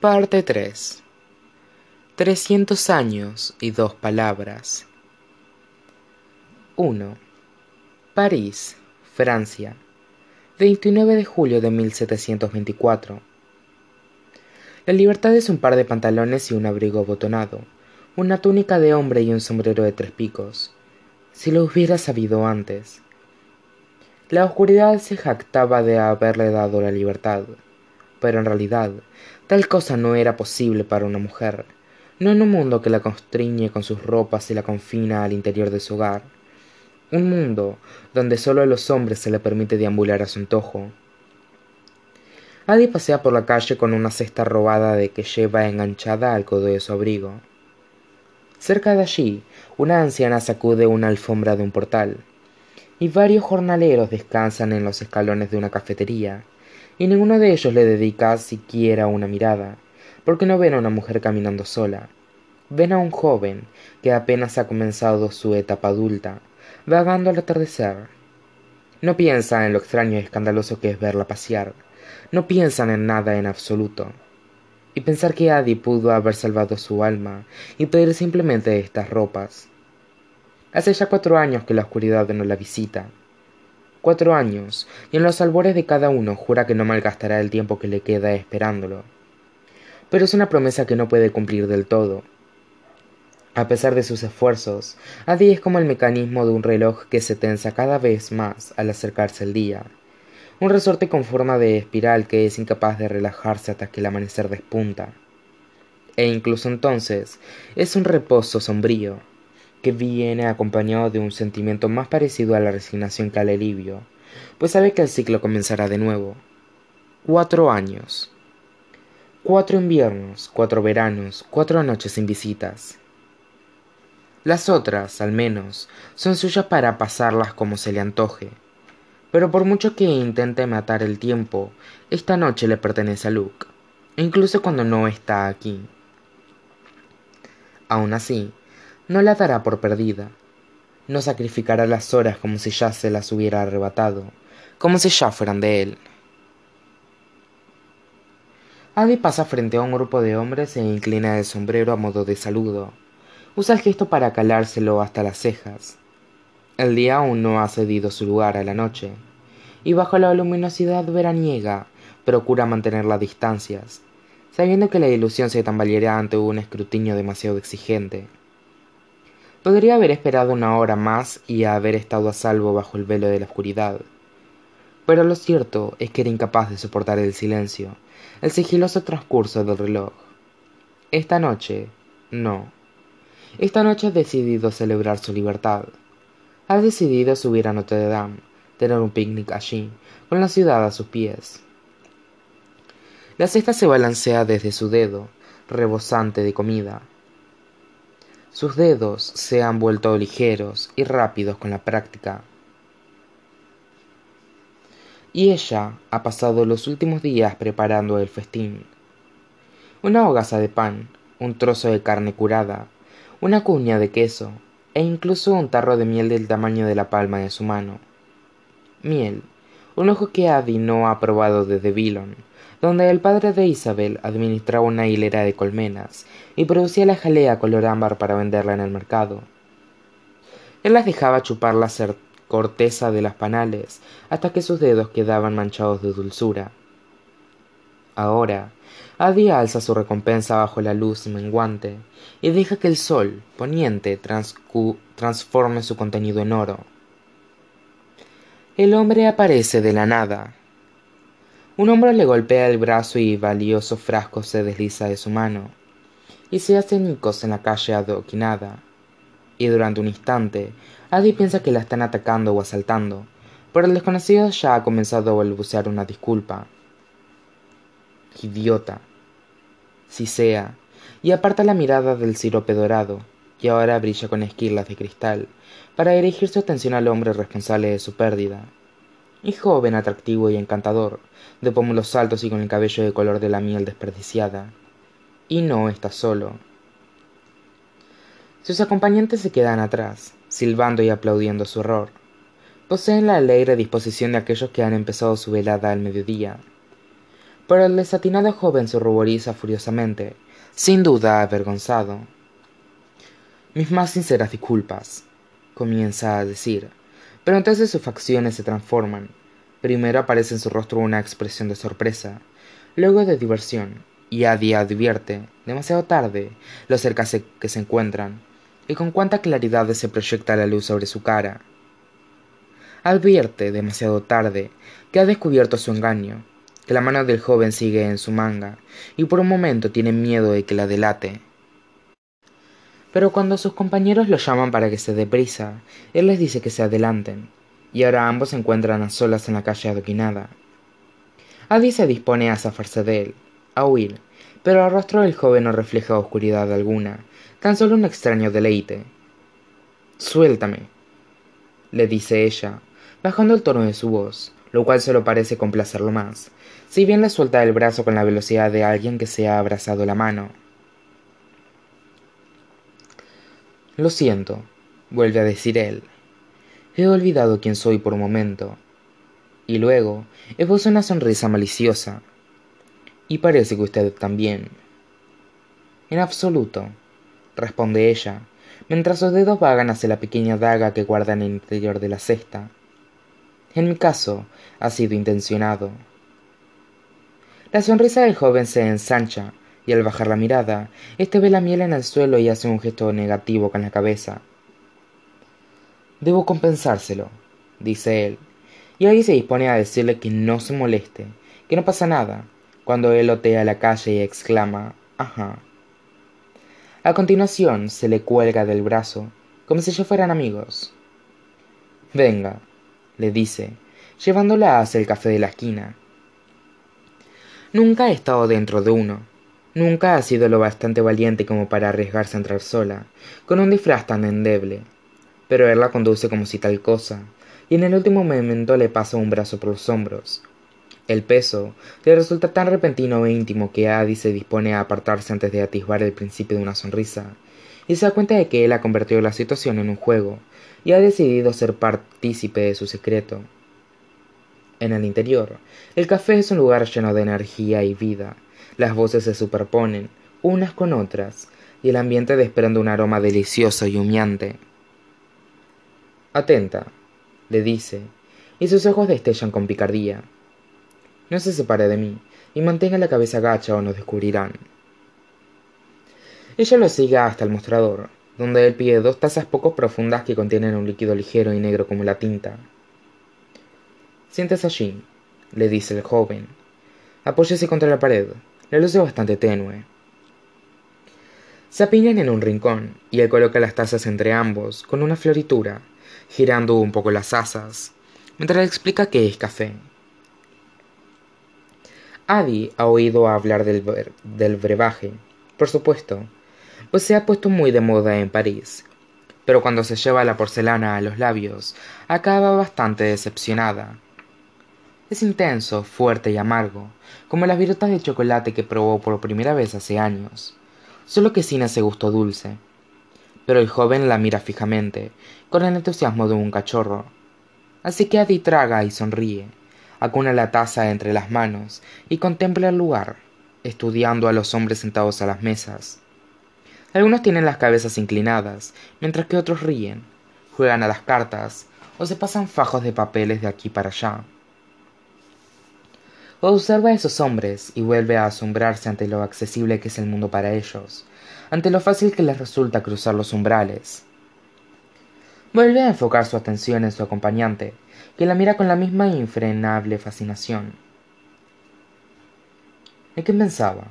Parte 3 Trescientos años y dos palabras 1. París, Francia, 29 de julio de 1724. La libertad es un par de pantalones y un abrigo abotonado, una túnica de hombre y un sombrero de tres picos. Si lo hubiera sabido antes. La oscuridad se jactaba de haberle dado la libertad, pero en realidad tal cosa no era posible para una mujer, no en un mundo que la constriñe con sus ropas y la confina al interior de su hogar, un mundo donde solo a los hombres se le permite deambular a su antojo. Adi pasea por la calle con una cesta robada de que lleva enganchada al codo de su abrigo. Cerca de allí, una anciana sacude una alfombra de un portal y varios jornaleros descansan en los escalones de una cafetería, y ninguno de ellos le dedica siquiera una mirada, porque no ven a una mujer caminando sola. Ven a un joven que apenas ha comenzado su etapa adulta, vagando al atardecer. No piensan en lo extraño y escandaloso que es verla pasear, no piensan en nada en absoluto. Y pensar que Adi pudo haber salvado su alma y pedir simplemente estas ropas, Hace ya cuatro años que la oscuridad no la visita. Cuatro años, y en los albores de cada uno jura que no malgastará el tiempo que le queda esperándolo. Pero es una promesa que no puede cumplir del todo. A pesar de sus esfuerzos, Adi es como el mecanismo de un reloj que se tensa cada vez más al acercarse el día. Un resorte con forma de espiral que es incapaz de relajarse hasta que el amanecer despunta. E incluso entonces es un reposo sombrío, viene acompañado de un sentimiento más parecido a la resignación que al alivio, pues sabe que el ciclo comenzará de nuevo. Cuatro años. Cuatro inviernos, cuatro veranos, cuatro noches sin visitas. Las otras, al menos, son suyas para pasarlas como se le antoje. Pero por mucho que intente matar el tiempo, esta noche le pertenece a Luke, incluso cuando no está aquí. Aún así, no la dará por perdida. No sacrificará las horas como si ya se las hubiera arrebatado, como si ya fueran de él. Adi pasa frente a un grupo de hombres e inclina el sombrero a modo de saludo. Usa el gesto para calárselo hasta las cejas. El día aún no ha cedido su lugar a la noche, y bajo la luminosidad veraniega procura mantener las distancias, sabiendo que la ilusión se tambaleará ante un escrutinio demasiado exigente. Podría haber esperado una hora más y haber estado a salvo bajo el velo de la oscuridad. Pero lo cierto es que era incapaz de soportar el silencio, el sigiloso transcurso del reloj. Esta noche, no. Esta noche ha decidido celebrar su libertad. Ha decidido subir a Notre Dame, tener un picnic allí, con la ciudad a sus pies. La cesta se balancea desde su dedo, rebosante de comida, sus dedos se han vuelto ligeros y rápidos con la práctica. Y ella ha pasado los últimos días preparando el festín. Una hogaza de pan, un trozo de carne curada, una cuña de queso e incluso un tarro de miel del tamaño de la palma de su mano. Miel, un ojo que Adi no ha probado desde Villon, donde el padre de Isabel administraba una hilera de colmenas y producía la jalea color ámbar para venderla en el mercado. Él las dejaba chupar la corteza de las panales hasta que sus dedos quedaban manchados de dulzura. Ahora, Adi alza su recompensa bajo la luz menguante y deja que el sol poniente transforme su contenido en oro. El hombre aparece de la nada, un hombre le golpea el brazo y valioso frasco se desliza de su mano, y se hace nicos en la calle adoquinada. Y durante un instante, Adi piensa que la están atacando o asaltando, pero el desconocido ya ha comenzado a balbucear una disculpa. Idiota. Si sea, y aparta la mirada del sirope dorado, que ahora brilla con esquirlas de cristal, para dirigir su atención al hombre responsable de su pérdida y joven, atractivo y encantador, de pómulos altos y con el cabello de color de la miel desperdiciada. Y no está solo. Sus acompañantes se quedan atrás, silbando y aplaudiendo su horror. Poseen la alegre disposición de aquellos que han empezado su velada al mediodía. Pero el desatinado joven se ruboriza furiosamente, sin duda avergonzado. Mis más sinceras disculpas, comienza a decir, pero entonces sus facciones se transforman. Primero aparece en su rostro una expresión de sorpresa, luego de diversión, y Adi advierte, demasiado tarde, lo cerca que se encuentran, y con cuánta claridad se proyecta la luz sobre su cara. Advierte, demasiado tarde, que ha descubierto su engaño, que la mano del joven sigue en su manga, y por un momento tiene miedo de que la delate. Pero cuando sus compañeros lo llaman para que se dé prisa, él les dice que se adelanten, y ahora ambos se encuentran a solas en la calle adoquinada. Adi se dispone a zafarse de él, a huir, pero el rostro del joven no refleja oscuridad alguna, tan solo un extraño deleite. Suéltame, le dice ella, bajando el tono de su voz, lo cual solo parece complacerlo más, si bien le suelta el brazo con la velocidad de alguien que se ha abrazado la mano. Lo siento, vuelve a decir él. He olvidado quién soy por un momento. Y luego esboza una sonrisa maliciosa. Y parece que usted también. En absoluto, responde ella, mientras sus dedos vagan hacia la pequeña daga que guarda en el interior de la cesta. En mi caso, ha sido intencionado. La sonrisa del joven se ensancha, y al bajar la mirada, éste ve la miel en el suelo y hace un gesto negativo con la cabeza. Debo compensárselo, dice él, y ahí se dispone a decirle que no se moleste, que no pasa nada, cuando él otea la calle y exclama, ajá. A continuación se le cuelga del brazo, como si ya fueran amigos. Venga, le dice, llevándola hacia el café de la esquina. Nunca ha estado dentro de uno. Nunca ha sido lo bastante valiente como para arriesgarse a entrar sola, con un disfraz tan endeble. Pero él la conduce como si tal cosa, y en el último momento le pasa un brazo por los hombros. El peso le resulta tan repentino e íntimo que Adi se dispone a apartarse antes de atisbar el principio de una sonrisa, y se da cuenta de que él ha convertido la situación en un juego, y ha decidido ser partícipe de su secreto. En el interior, el café es un lugar lleno de energía y vida. Las voces se superponen, unas con otras, y el ambiente desprende un aroma delicioso y humeante. Atenta, le dice, y sus ojos destellan con picardía. No se separe de mí, y mantenga la cabeza gacha o nos descubrirán. Ella lo sigue hasta el mostrador, donde él pide dos tazas poco profundas que contienen un líquido ligero y negro como la tinta. Siéntese allí, le dice el joven. Apóyese contra la pared. La luz es bastante tenue. Se apiñan en un rincón, y él coloca las tazas entre ambos, con una floritura, girando un poco las asas, mientras le explica que es café. Adi ha oído hablar del, del brebaje, por supuesto, pues se ha puesto muy de moda en París, pero cuando se lleva la porcelana a los labios, acaba bastante decepcionada. Es intenso, fuerte y amargo, como las virutas de chocolate que probó por primera vez hace años, solo que sin ese gusto dulce. Pero el joven la mira fijamente, con el entusiasmo de un cachorro. Así que Adi traga y sonríe, acuna la taza entre las manos y contempla el lugar, estudiando a los hombres sentados a las mesas. Algunos tienen las cabezas inclinadas, mientras que otros ríen, juegan a las cartas o se pasan fajos de papeles de aquí para allá. Observa a esos hombres y vuelve a asombrarse ante lo accesible que es el mundo para ellos, ante lo fácil que les resulta cruzar los umbrales. Vuelve a enfocar su atención en su acompañante, que la mira con la misma infrenable fascinación. ¿En qué pensaba?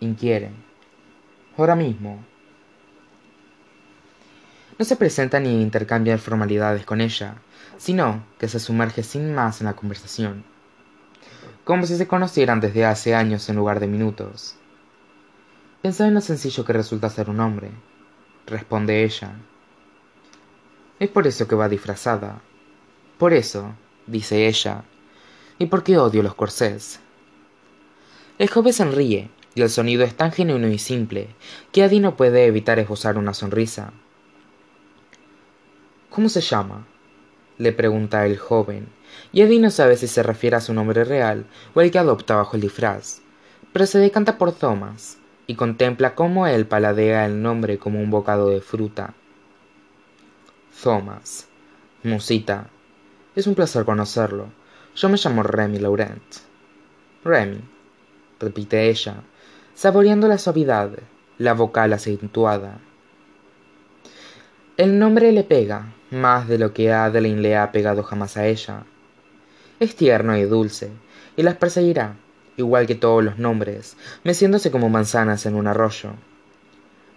inquiere. Ahora mismo. No se presenta ni intercambia formalidades con ella, sino que se sumerge sin más en la conversación como si se conocieran desde hace años en lugar de minutos. Pensaba en lo sencillo que resulta ser un hombre, responde ella. Es por eso que va disfrazada. Por eso, dice ella, y porque odio los corsés. El joven sonríe, y el sonido es tan genuino y simple que Adi no puede evitar esbozar una sonrisa. ¿Cómo se llama? le pregunta el joven, y Eddie no sabe si se refiere a su nombre real o el que adopta bajo el disfraz, pero se decanta por Thomas y contempla cómo él paladea el nombre como un bocado de fruta. Thomas. Musita. Es un placer conocerlo. Yo me llamo Remy Laurent. Remy, repite ella, saboreando la suavidad, la vocal acentuada. El nombre le pega, más de lo que Adeline le ha pegado jamás a ella. Es tierno y dulce, y las perseguirá, igual que todos los nombres, meciéndose como manzanas en un arroyo.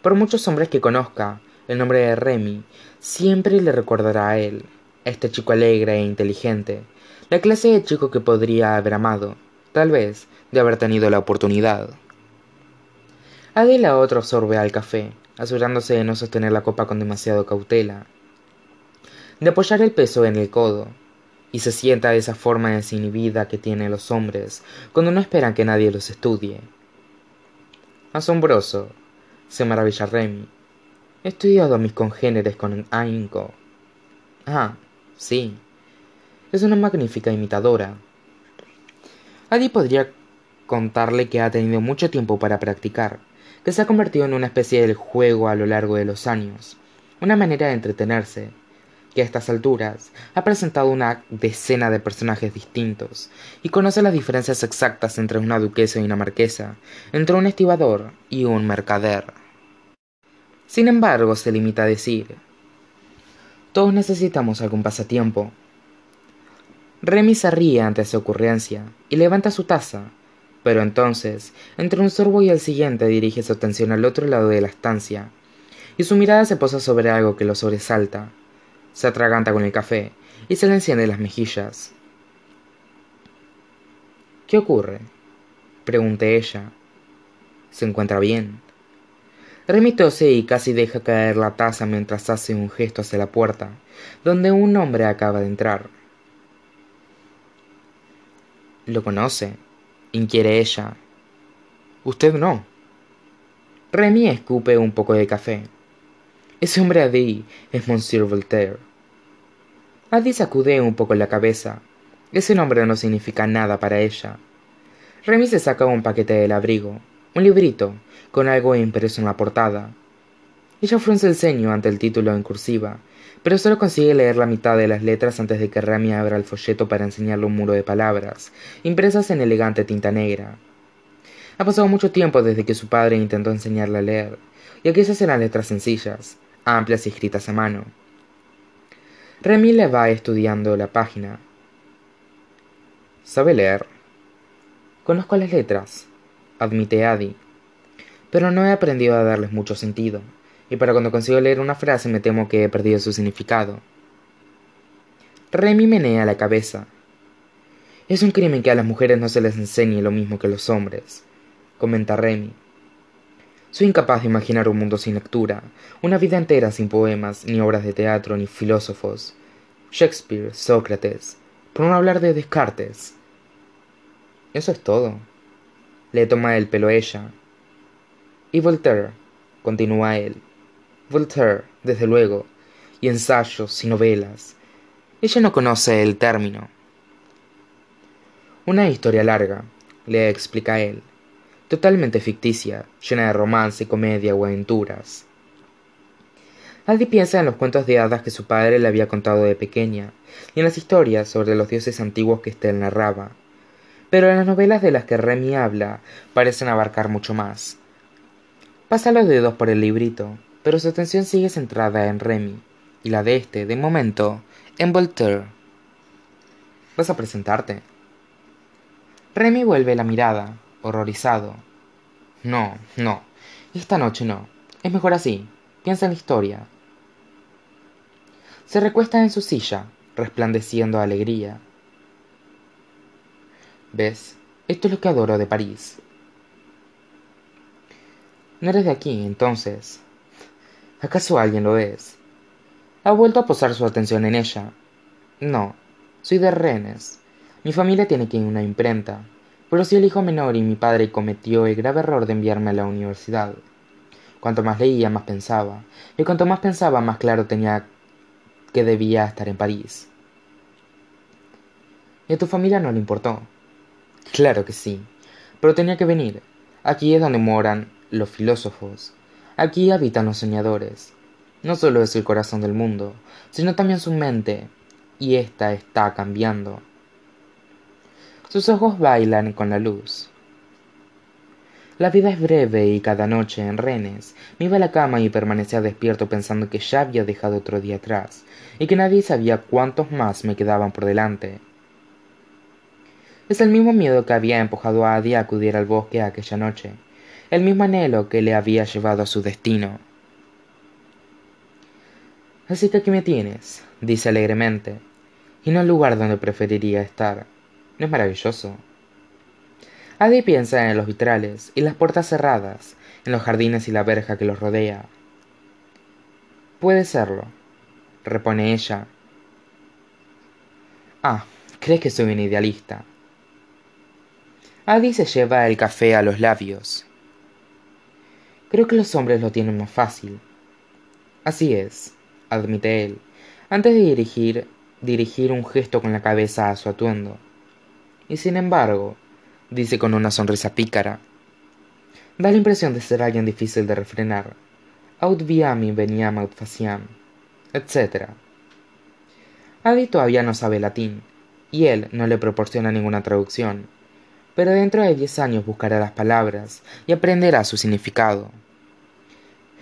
Por muchos hombres que conozca, el nombre de Remy siempre le recordará a él, este chico alegre e inteligente, la clase de chico que podría haber amado, tal vez, de haber tenido la oportunidad. Adela otro sorbe al café, asegurándose de no sostener la copa con demasiado cautela, de apoyar el peso en el codo, y se sienta de esa forma desinhibida que tienen los hombres cuando no esperan que nadie los estudie. Asombroso, se maravilla Remy. He estudiado a mis congéneres con ahínco. Ah, sí. Es una magnífica imitadora. Adi podría contarle que ha tenido mucho tiempo para practicar, que se ha convertido en una especie de juego a lo largo de los años, una manera de entretenerse, a estas alturas ha presentado una decena de personajes distintos y conoce las diferencias exactas entre una duquesa y una marquesa, entre un estibador y un mercader. Sin embargo, se limita a decir, todos necesitamos algún pasatiempo. Remy se ríe ante esa ocurrencia y levanta su taza, pero entonces, entre un sorbo y el siguiente, dirige su atención al otro lado de la estancia, y su mirada se posa sobre algo que lo sobresalta, se atraganta con el café y se le enciende las mejillas. ¿Qué ocurre? pregunté ella. ¿Se encuentra bien? Remy y casi deja caer la taza mientras hace un gesto hacia la puerta, donde un hombre acaba de entrar. ¿Lo conoce? inquiere ella. Usted no. Remy escupe un poco de café. Ese hombre allí es Monsieur Voltaire. Adi sacude un poco la cabeza. Ese nombre no significa nada para ella. Remy se saca un paquete del abrigo, un librito, con algo impreso en la portada. Ella frunce el ceño ante el título en cursiva, pero solo consigue leer la mitad de las letras antes de que Remy abra el folleto para enseñarle un muro de palabras, impresas en elegante tinta negra. Ha pasado mucho tiempo desde que su padre intentó enseñarle a leer, y aquellas eran letras sencillas, amplias y escritas a mano. Remy le va estudiando la página. ¿Sabe leer? Conozco las letras, admite Adi, pero no he aprendido a darles mucho sentido, y para cuando consigo leer una frase me temo que he perdido su significado. Remy menea la cabeza. Es un crimen que a las mujeres no se les enseñe lo mismo que a los hombres, comenta Remy. Soy incapaz de imaginar un mundo sin lectura, una vida entera sin poemas, ni obras de teatro, ni filósofos. Shakespeare, Sócrates, por no hablar de Descartes. Eso es todo. Le toma el pelo ella. Y Voltaire, continúa él. Voltaire, desde luego, y ensayos y novelas. Ella no conoce el término. Una historia larga, le explica él totalmente ficticia, llena de romance, comedia o aventuras. Aldi piensa en los cuentos de hadas que su padre le había contado de pequeña, y en las historias sobre los dioses antiguos que éste narraba. Pero las novelas de las que Remy habla parecen abarcar mucho más. Pasa los dedos por el librito, pero su atención sigue centrada en Remy, y la de este, de momento, en Voltaire. ¿Vas a presentarte? Remy vuelve la mirada, horrorizado. No, no. Esta noche no. Es mejor así. Piensa en la historia. Se recuesta en su silla, resplandeciendo de alegría. ¿Ves? Esto es lo que adoro de París. No eres de aquí, entonces. ¿Acaso alguien lo es? Ha vuelto a posar su atención en ella. No, soy de Rennes. Mi familia tiene que ir a una imprenta, pero soy el hijo menor y mi padre cometió el grave error de enviarme a la universidad. Cuanto más leía, más pensaba, y cuanto más pensaba, más claro tenía que debía estar en París. ¿Y a tu familia no le importó? Claro que sí, pero tenía que venir. Aquí es donde moran los filósofos. Aquí habitan los soñadores. No solo es el corazón del mundo, sino también su mente, y ésta está cambiando. Sus ojos bailan con la luz. La vida es breve y cada noche en Rennes me iba a la cama y permanecía despierto pensando que ya había dejado otro día atrás y que nadie sabía cuántos más me quedaban por delante. Es el mismo miedo que había empujado a Adi a acudir al bosque aquella noche, el mismo anhelo que le había llevado a su destino. Así que aquí me tienes, dice alegremente, y no el lugar donde preferiría estar. ¿No es maravilloso? Adi piensa en los vitrales y las puertas cerradas, en los jardines y la verja que los rodea. Puede serlo, repone ella. Ah, crees que soy un idealista. Adi se lleva el café a los labios. Creo que los hombres lo tienen más fácil. Así es, admite él, antes de dirigir, dirigir un gesto con la cabeza a su atuendo. Y sin embargo, dice con una sonrisa pícara, da la impresión de ser alguien difícil de refrenar. Aut viam veniam aut faciam, etc. Adi todavía no sabe latín, y él no le proporciona ninguna traducción pero dentro de diez años buscará las palabras y aprenderá su significado.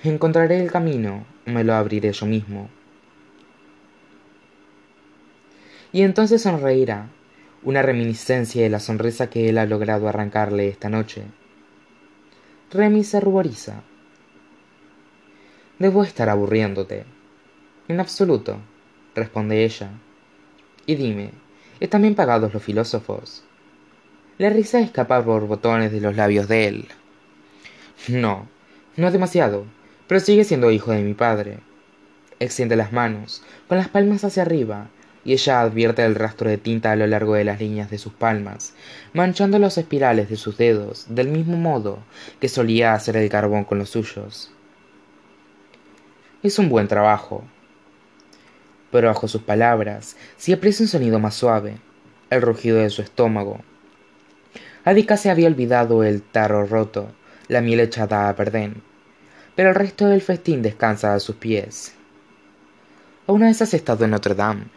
Encontraré el camino, me lo abriré yo mismo. Y entonces sonreirá, una reminiscencia de la sonrisa que él ha logrado arrancarle esta noche. Remy se ruboriza. Debo estar aburriéndote. En absoluto, responde ella. Y dime, ¿están bien pagados los filósofos? La risa escapa por botones de los labios de él. No, no demasiado, pero sigue siendo hijo de mi padre. Extiende las manos, con las palmas hacia arriba, y ella advierte el rastro de tinta a lo largo de las líneas de sus palmas, manchando los espirales de sus dedos del mismo modo que solía hacer el carbón con los suyos. Es un buen trabajo. Pero bajo sus palabras se aprecia un sonido más suave, el rugido de su estómago, Adica se había olvidado el tarro roto, la miel echada a perder, pero el resto del festín descansa a sus pies. ¿Una vez has estado en Notre Dame?